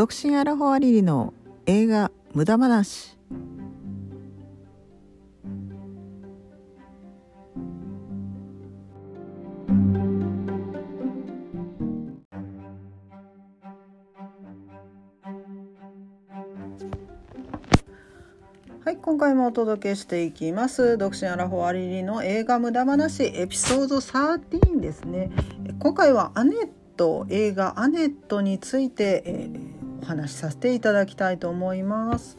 独身アラフォアリリの映画無駄話。はい今回もお届けしていきます。独身アラフォアリリの映画無駄話エピソード13ですね。今回はアネット映画アネットについて、えー、お話しさせていただきたいと思います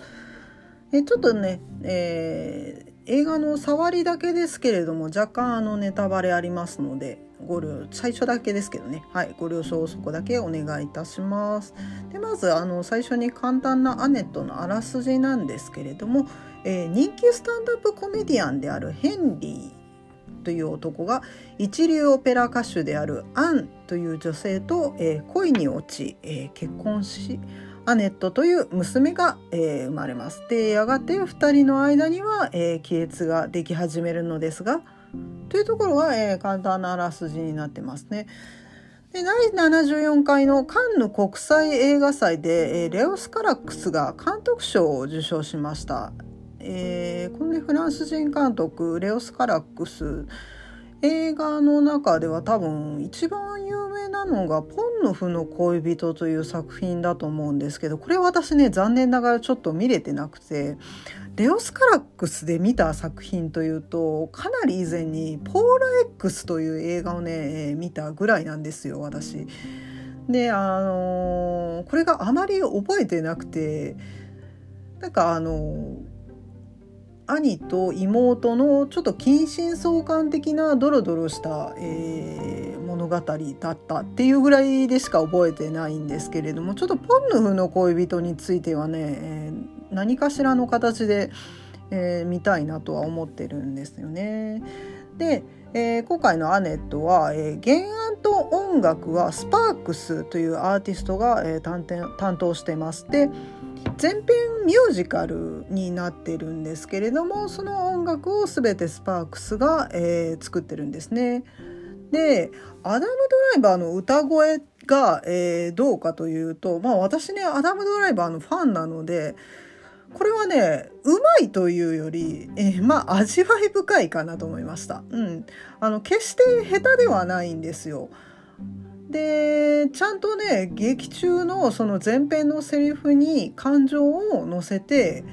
えちょっとね、えー、映画の触りだけですけれども若干あのネタバレありますのでご了最初だけですけどね、はい、ご了承そこだけお願いいたします。でまずあの最初に簡単なアネットのあらすじなんですけれども、えー、人気スタンドアップコメディアンであるヘンリーという男が一流オペラ歌手であるアンという女性と、えー、恋に落ち、えー、結婚しアネットという娘が、えー、生まれます。でやがて2人の間には、えー、亀裂ができ始めるのですがというところは、えー、簡単なあらすじになってますね。で第74回のカンヌ国際映画祭で、えー、レオス・カラックスが監督賞を受賞しました。えー、この、ね、フランス人監督レオス・カラックス映画の中では多分一番有名なのが「ポンノフの恋人」という作品だと思うんですけどこれ私ね残念ながらちょっと見れてなくてレオス・カラックスで見た作品というとかなり以前に「ポーラ X」という映画をね見たぐらいなんですよ私。であのー、これがあまり覚えてなくてなんかあのー兄と妹のちょっと近親相関的なドロドロした、えー、物語だったっていうぐらいでしか覚えてないんですけれどもちょっとポンヌフの恋人についてはね、えー、何かしらの形で、えー、見たいなとは思ってるんですよね。で、えー、今回のアネットは、えー、原案と音楽はスパークスというアーティストが、えー、担当してます。で全編ミュージカルになってるんですけれどもその音楽を全てスパークスが、えー、作ってるんですね。でアダム・ドライバーの歌声が、えー、どうかというとまあ私ねアダム・ドライバーのファンなのでこれはねうまいというより、えー、まあ味わい深いかなと思いました。うん、あの決して下手ではないんですよ。でちゃんとね劇中のその前編のセリフに感情を乗せて、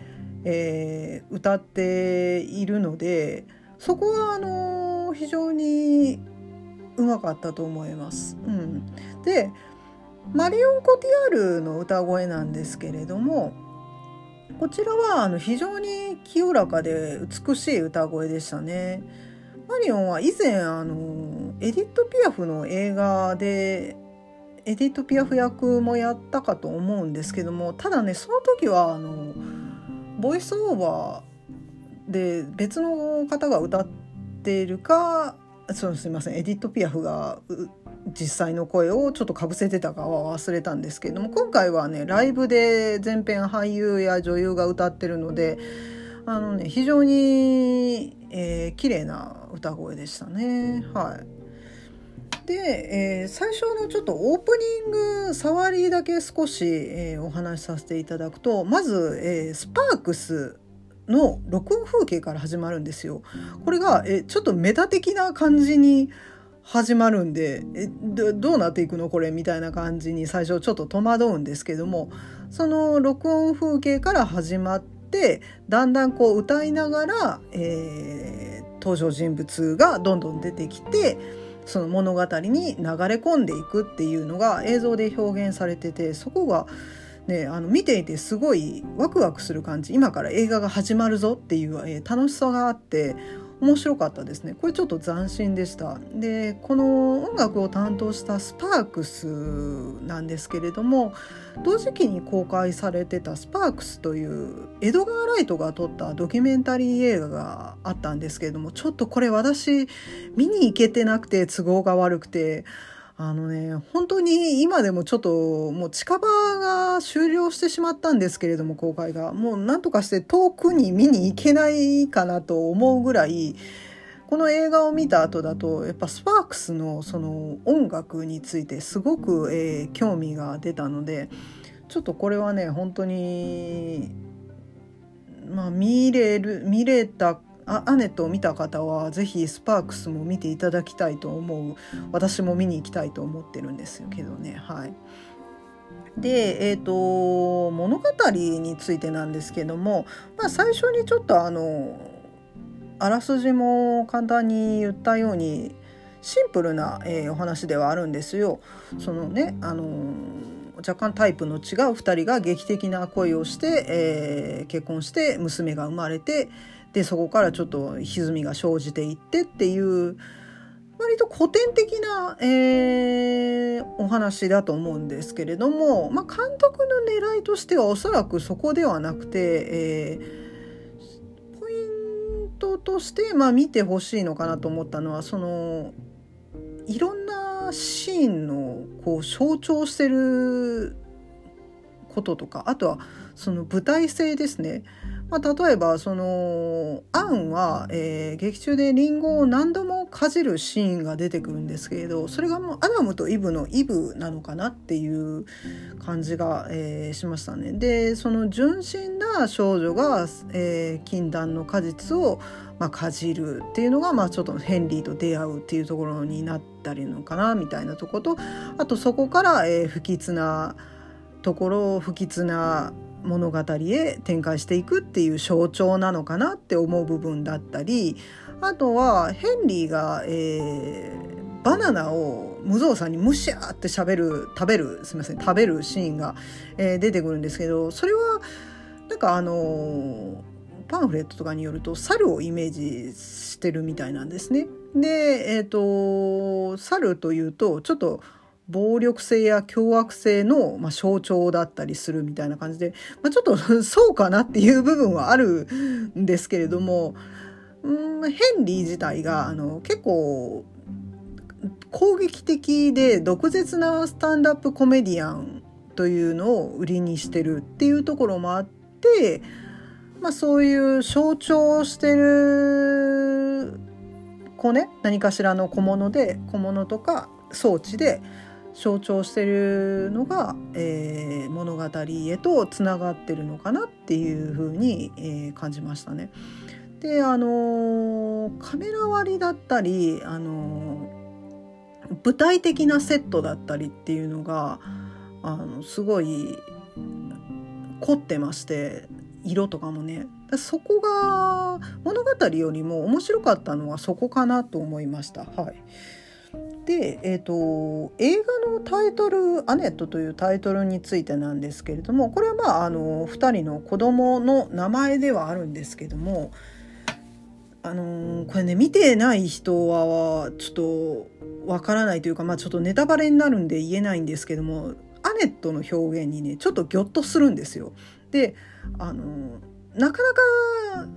えー、歌っているのでそこはあの非常にうまかったと思います。うん、でマリオン・コティアールの歌声なんですけれどもこちらはあの非常に清らかで美しい歌声でしたね。マリオンは以前あのエディット・ピアフの映画でエディット・ピアフ役もやったかと思うんですけどもただねその時はあのボイスオーバーで別の方が歌っているかそうすみませんエディット・ピアフが実際の声をちょっとかぶせてたかは忘れたんですけども今回はねライブで全編俳優や女優が歌ってるのであのね非常に、えー、綺麗な歌声でしたね。はい。で、えー、最初のちょっとオープニング触りだけ少し、えー、お話しさせていただくとまず、えー、スパークスの録音風景から始まるんですよ。これがえちょっとメタ的な感じに始まるんでえどうなっていくの？これみたいな感じに最初ちょっと戸惑うんですけどもその録音風景から始まってだんだんこう歌いながら、えー、登場人物がどんどん出てきてその物語に流れ込んでいくっていうのが映像で表現されててそこがね、あの見ていてすごいワクワクする感じ。今から映画が始まるぞっていう、え、楽しさがあって面白かったですね。これちょっと斬新でした。でこの音楽を担当したスパークスなんですけれども同時期に公開されてたスパークスというエドガー・ライトが撮ったドキュメンタリー映画があったんですけれどもちょっとこれ私見に行けてなくて都合が悪くてあのね、本当に今でもちょっともう近場が終了してしまったんですけれども、公開が。もうなんとかして遠くに見に行けないかなと思うぐらい、この映画を見た後だと、やっぱスパークスのその音楽についてすごく、えー、興味が出たので、ちょっとこれはね本当にまあ見れる見れたアネットを見た方は是非スパークスも見ていただきたいと思う私も見に行きたいと思ってるんですけどねはい。で、えーと、物語についてなんですけども、まあ、最初にちょっとあのあらすじも簡単に言ったようにシンプルな、えー、お話ではあるんですよ。そのねあの若干タイプの違う2人が劇的な恋をして、えー、結婚して娘が生まれてでそこからちょっと歪みが生じていってっていう割と古典的な、えー、お話だと思うんですけれども、まあ、監督の狙いとしてはおそらくそこではなくて、えー、ポイントとして、まあ、見てほしいのかなと思ったのはそのいろんなシーンのこう象徴してることとかあとはその舞台性ですね。まあ、例えばそのアンは、えー、劇中でリンゴを何度もかじるシーンが出てくるんですけれどそれがもうアダムとイブのイブなのかなっていう感じが、えー、しましたね。でその純真な少女が、えー、禁断の果実を、まあ、かじるっていうのが、まあ、ちょっとヘンリーと出会うっていうところになったりのかなみたいなとことあとそこから、えー、不吉なところ不吉な物語へ展開していくっていう象徴なのかなって思う部分だったりあとはヘンリーが、えー、バナナを無造作にむしゃーってしゃべる食べるすみません食べるシーンが、えー、出てくるんですけどそれはなんかあのー、パンフレットとかによると猿をイメージしてるみたいなんですね。で、えっ、ー、と猿というとちょっと暴力性や凶悪性の、まあ、象徴だったりするみたいな感じで、まあ、ちょっと そうかなっていう部分はあるんですけれども、うん、ヘンリー自体があの結構攻撃的で毒舌なスタンダップコメディアンというのを売りにしてるっていうところもあって、まあ、そういう象徴してる子ね何かしらの小物で小物とか装置で象徴してるのが、えー、物語へとつながってるのかなっていうふうに、えー、感じましたね。であのー、カメラ割りだったり、あの舞台的なセットだったりっていうのがあのすごい凝ってまして色とかもねそこが物語よりも面白かったのはそこかなと思いました。はいで、えーと、映画のタイトル「アネット」というタイトルについてなんですけれどもこれはまああの2人の子供の名前ではあるんですけどもあのこれね見てない人はちょっとわからないというか、まあ、ちょっとネタバレになるんで言えないんですけどもアネットの表現にねちょっとギョッとするんですよ。であのなかなか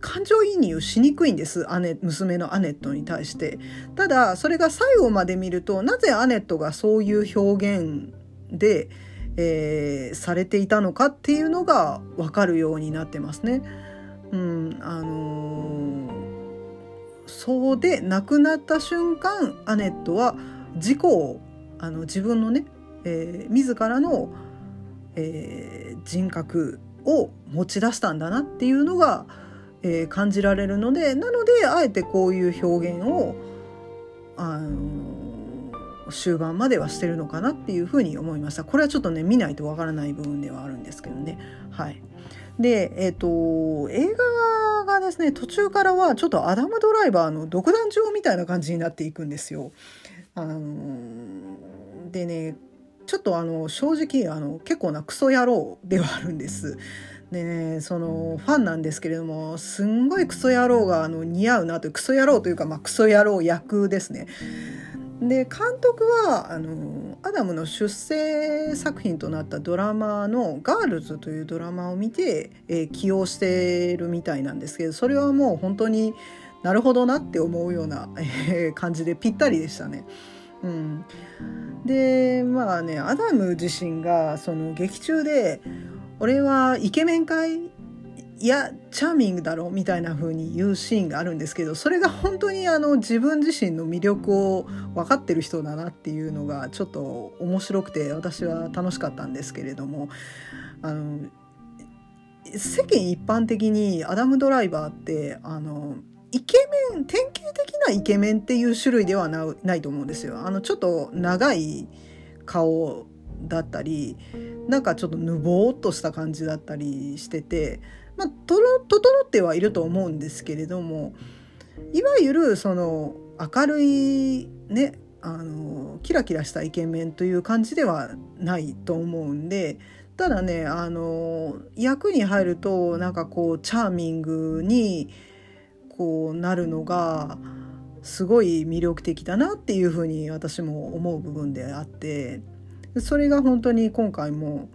感情移入しにくいんです姉娘のアネットに対してただそれが最後まで見るとなぜアネットがそういう表現で、えー、されていたのかっていうのが分かるようになってますね。うんあのー、そうで亡くなった瞬間アネットは事故をあの自分のね、えー、自らの、えー、人格を持ち出したんだなっていうのがえー、感じられるのでなのであえてこういう表現を、あのー、終盤まではしてるのかなっていうふうに思いました。これはちょっとね見ないとわからない部分ではあるんですけどね。はい。でえっ、ー、と映画がですね途中からはちょっとアダム・ドライバーの独壇場みたいな感じになっていくんですよ。あの、でねちょっとあの正直あの結構なクソ野郎ではあるんですでねそのファンなんですけれどもすんごいクソ野郎があの似合うなというクソ野郎というか、まあ、クソ野郎役ですね。で監督はあのアダムの出世作品となったドラマの「ガールズ」というドラマを見て、えー、起用してるみたいなんですけどそれはもう本当になるほどなって思うような、えー、感じでぴったりでしたね。うん、でまあねアダム自身がその劇中で俺はイケメンかいいやチャーミングだろみたいな風に言うシーンがあるんですけどそれが本当にあの自分自身の魅力を分かってる人だなっていうのがちょっと面白くて私は楽しかったんですけれどもあの世間一般的にアダム・ドライバーってあのイケメン典型的なイケメンっていう種類ではないと思うんですよ。あのちょっと長い顔だったりなんかちょっとぬぼーっとした感じだったりしててまあ、整ってはいると思うんですけれどもいわゆるその明るいねあのキラキラしたイケメンという感じではないと思うんでただねあの役に入るとなんかこうチャーミングにこうなるのがすごい魅力的だなっていうふうに私も思う部分であってそれが本当に今回も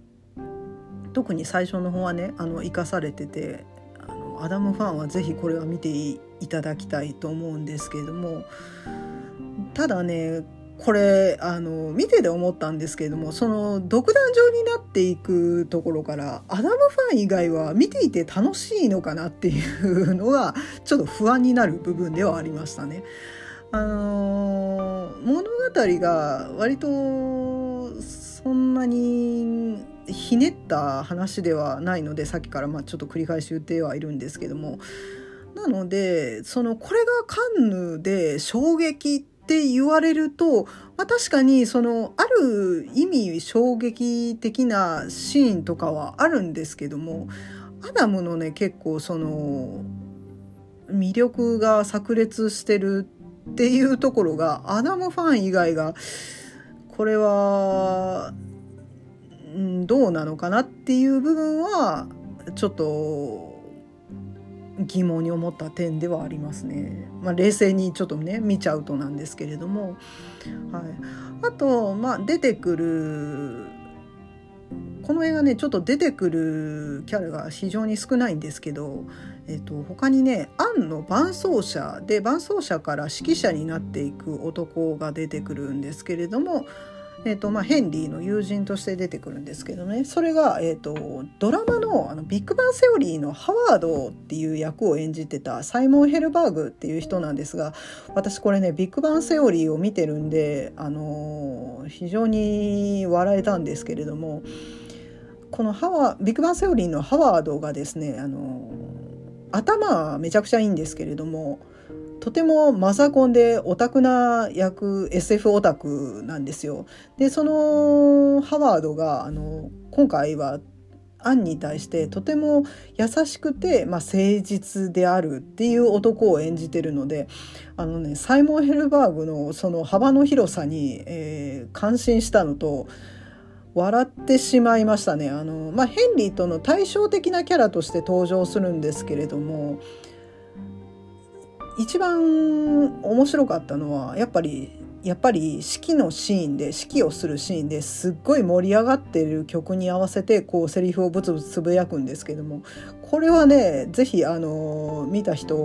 特に最初の方はねあの生かされててあのアダムファンは是非これは見ていただきたいと思うんですけれどもただねこれあの見てて思ったんですけれどもその独壇場になっていくところからアダムファン以外は見ていて楽しいのかなっていうのがちょっと不安になる部分ではありましたね。あの物語が割とそんなにひねった話ではないのでさっきからまあちょっと繰り返し言ってはいるんですけどもなのでそのこれがカンヌで衝撃ってって言われると、まあ、確かにそのある意味衝撃的なシーンとかはあるんですけどもアダムのね結構その魅力が炸裂してるっていうところがアダムファン以外がこれは、どうなのかなっていう部分はちょっと疑問に思った点ではありますね。まあ、冷静にちょっとね見ちゃうとなんですけれども、はい、あと、まあ、出てくるこの映画ねちょっと出てくるキャラが非常に少ないんですけど、えっと、他にねアンの伴奏者で伴奏者から指揮者になっていく男が出てくるんですけれどもえーとまあ、ヘンリーの友人として出てくるんですけどね。それが、えーと、ドラマのあのビッグバンセオリーのハワードっていう役を演じてたサイモン・ヘルバーグっていう人なんですが私これねビッグバンセオリーを見てるんで、あのー、非常に笑えたんですけれどもこのハワビッグバンセオリーのハワードがですね、あのー、頭はめちゃくちゃいいんですけれどもとてもマザコンでオタクな役 SF オタクなんですよ。でそのハワードがあの今回はアンに対してとても優しくて、まあ、誠実であるっていう男を演じてるのであの、ね、サイモン・ヘルバーグのその幅の広さに、えー、感心したのと笑ってしまいましたねあの、まあ、ヘンリーとの対照的なキャラとして登場するんですけれども一番面白かったのはやっぱりやっぱり式のシーンで式をするシーンですっごい盛り上がってる曲に合わせてこうセリフをブツブツつぶやくんですけどもこれはね是非あの見た人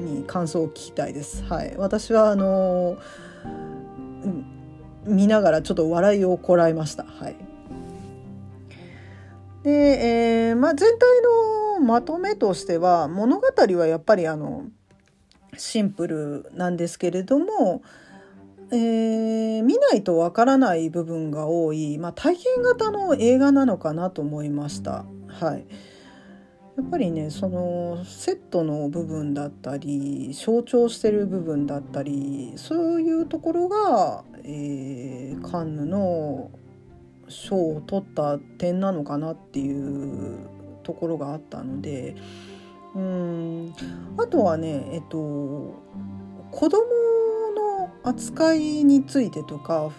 に感想を聞きたいです。はい、私はあの見ながらちょっと笑いをこらえました。はい、で、えーまあ、全体のまとめとしては物語はやっぱりあのシンプルなんですけれども、えー、見ないとわからない部分が多い、まあ、体験型の映画なのかなと思いました。はい、やっぱりねそのセットの部分だったり象徴してる部分だったりそういうところが、えー、カンヌの賞を取った点なのかなっていうところがあったので。うんあとはねえっと子供の扱いについてとか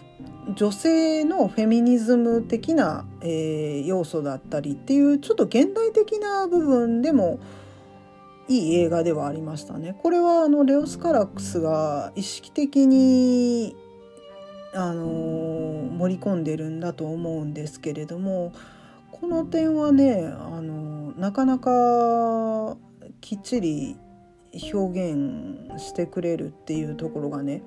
女性のフェミニズム的な、えー、要素だったりっていうちょっと現代的な部分でもいい映画ではありましたね。これはあのレオス・カラックスが意識的にあのー、盛り込んでるんだと思うんですけれどもこの点はねあのなかなかきっちり表現してくれるっていうところがね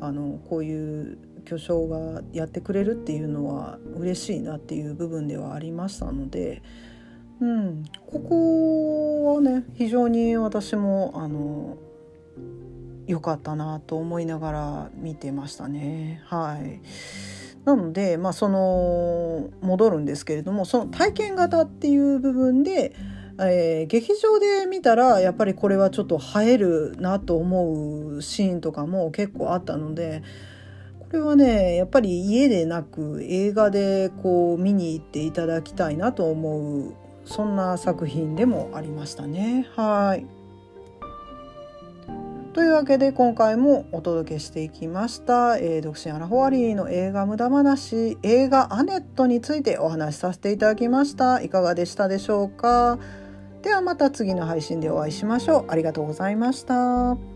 あのこういう巨匠がやってくれるっていうのは嬉しいなっていう部分ではありましたのでうん、ここはね非常に私もあの良かったなと思いながら見てましたね。はいなので、まあ、その戻るんですけれどもその体験型っていう部分で、えー、劇場で見たらやっぱりこれはちょっと映えるなと思うシーンとかも結構あったのでこれはねやっぱり家でなく映画でこう見に行っていただきたいなと思うそんな作品でもありましたね。はい。というわけで今回もお届けしていきました、えー、独身アラフォアリーの映画無駄話映画アネットについてお話しさせていただきました。いかがでしたでしょうか？ではまた次の配信でお会いしましょう。ありがとうございました。